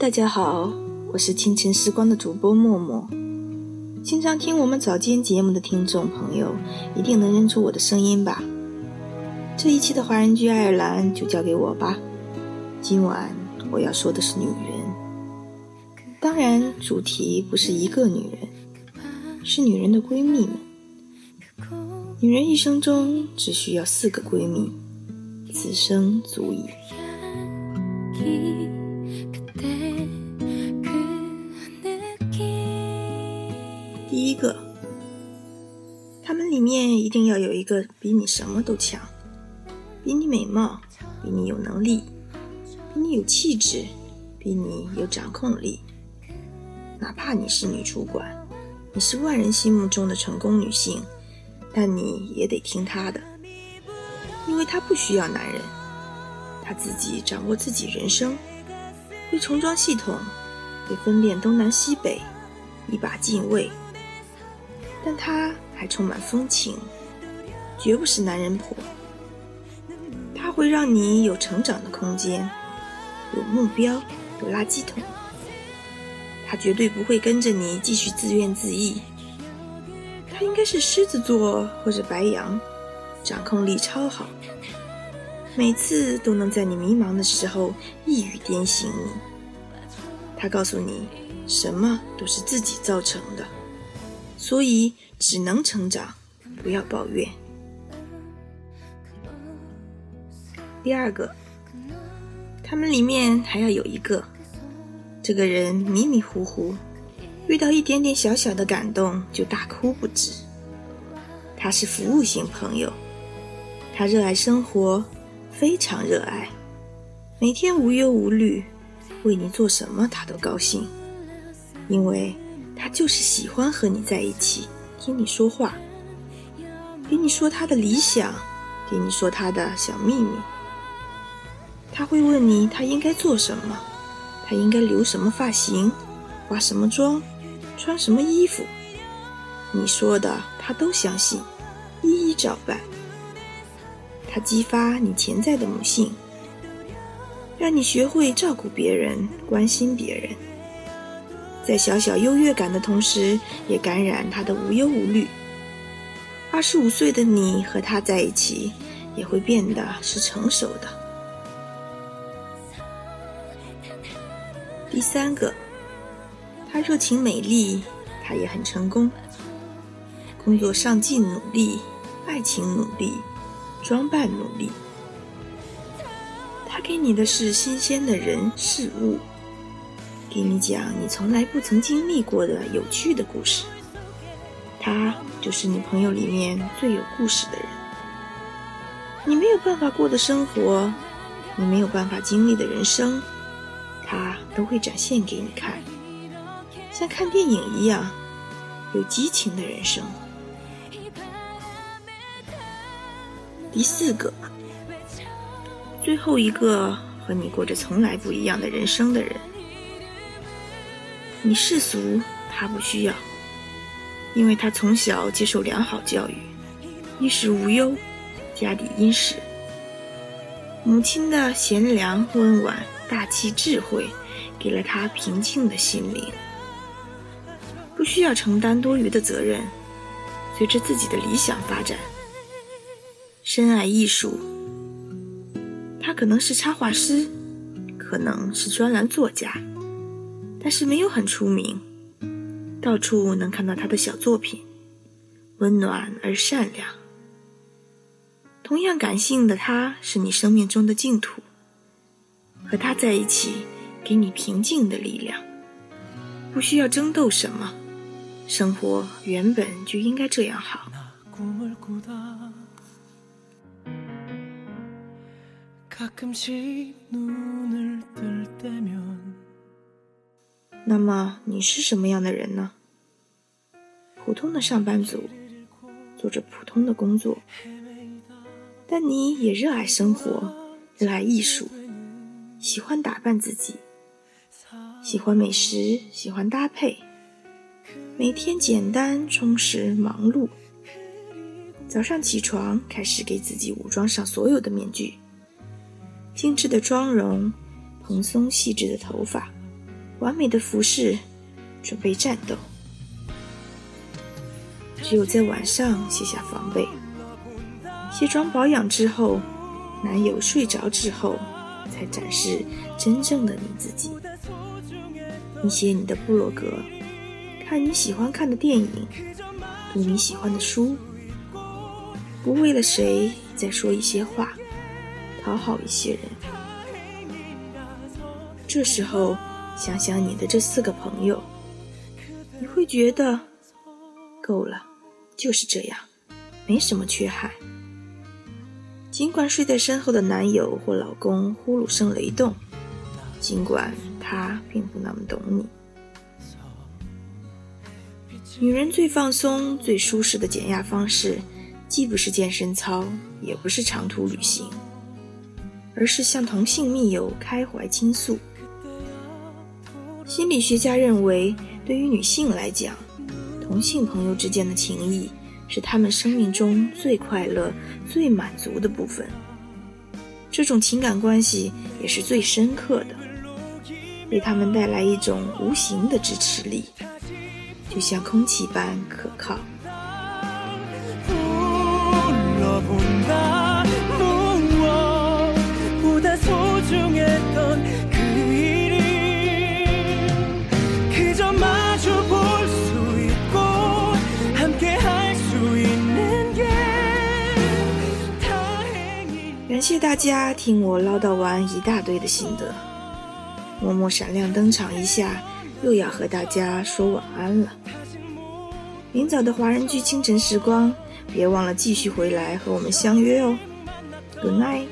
大家好，我是清晨时光的主播默默。经常听我们早间节目的听众朋友，一定能认出我的声音吧？这一期的华人剧《爱尔兰》就交给我吧。今晚我要说的是女人，当然主题不是一个女人，是女人的闺蜜们。女人一生中只需要四个闺蜜，此生足矣。一个，他们里面一定要有一个比你什么都强，比你美貌，比你有能力，比你有气质，比你有掌控力。哪怕你是女主管，你是万人心目中的成功女性，但你也得听她的，因为她不需要男人，她自己掌握自己人生，会重装系统，会分辨东南西北，一把进位。但她还充满风情，绝不是男人婆。她会让你有成长的空间，有目标，有垃圾桶。她绝对不会跟着你继续自怨自艾。她应该是狮子座或者白羊，掌控力超好，每次都能在你迷茫的时候一语点醒你。她告诉你，什么都是自己造成的。所以只能成长，不要抱怨。第二个，他们里面还要有一个，这个人迷迷糊糊，遇到一点点小小的感动就大哭不止。他是服务型朋友，他热爱生活，非常热爱，每天无忧无虑，为你做什么他都高兴，因为。他就是喜欢和你在一起，听你说话，给你说他的理想，给你说他的小秘密。他会问你他应该做什么，他应该留什么发型，化什么妆，穿什么衣服。你说的他都相信，一一照办。他激发你潜在的母性，让你学会照顾别人，关心别人。在小小优越感的同时，也感染他的无忧无虑。二十五岁的你和他在一起，也会变得是成熟的。第三个，他热情美丽，他也很成功。工作上进努力，爱情努力，装扮努力。他给你的是新鲜的人事物。给你讲你从来不曾经历过的有趣的故事，他就是你朋友里面最有故事的人。你没有办法过的生活，你没有办法经历的人生，他都会展现给你看，像看电影一样有激情的人生。第四个，最后一个和你过着从来不一样的人生的人。你世俗，他不需要，因为他从小接受良好教育，衣食无忧，家底殷实。母亲的贤良温婉、大气智慧，给了他平静的心灵，不需要承担多余的责任，随着自己的理想发展。深爱艺术，他可能是插画师，可能是专栏作家。但是没有很出名，到处能看到他的小作品，温暖而善良。同样感性的他，是你生命中的净土。和他在一起，给你平静的力量，不需要争斗什么，生活原本就应该这样好。那么你是什么样的人呢？普通的上班族，做着普通的工作，但你也热爱生活，热爱艺术，喜欢打扮自己，喜欢美食，喜欢搭配，每天简单充实忙碌。早上起床，开始给自己武装上所有的面具，精致的妆容，蓬松细致的头发。完美的服饰，准备战斗。只有在晚上卸下防备，卸妆保养之后，男友睡着之后，才展示真正的你自己。你写你的部落格，看你喜欢看的电影，读你喜欢的书，不为了谁再说一些话，讨好一些人。这时候想想你的这四个朋友，你会觉得够了，就是这样，没什么缺憾。尽管睡在身后的男友或老公呼噜声雷动，尽管。他并不那么懂你。女人最放松、最舒适的减压方式，既不是健身操，也不是长途旅行，而是向同性密友开怀倾诉。心理学家认为，对于女性来讲，同性朋友之间的情谊是她们生命中最快乐、最满足的部分。这种情感关系也是最深刻的。为她们带来一种无形的支持力，就像空气般可靠。感谢大家听我唠叨完一大堆的心得。默默闪亮登场一下，又要和大家说晚安了。明早的华人剧清晨时光，别忘了继续回来和我们相约哦。Good night。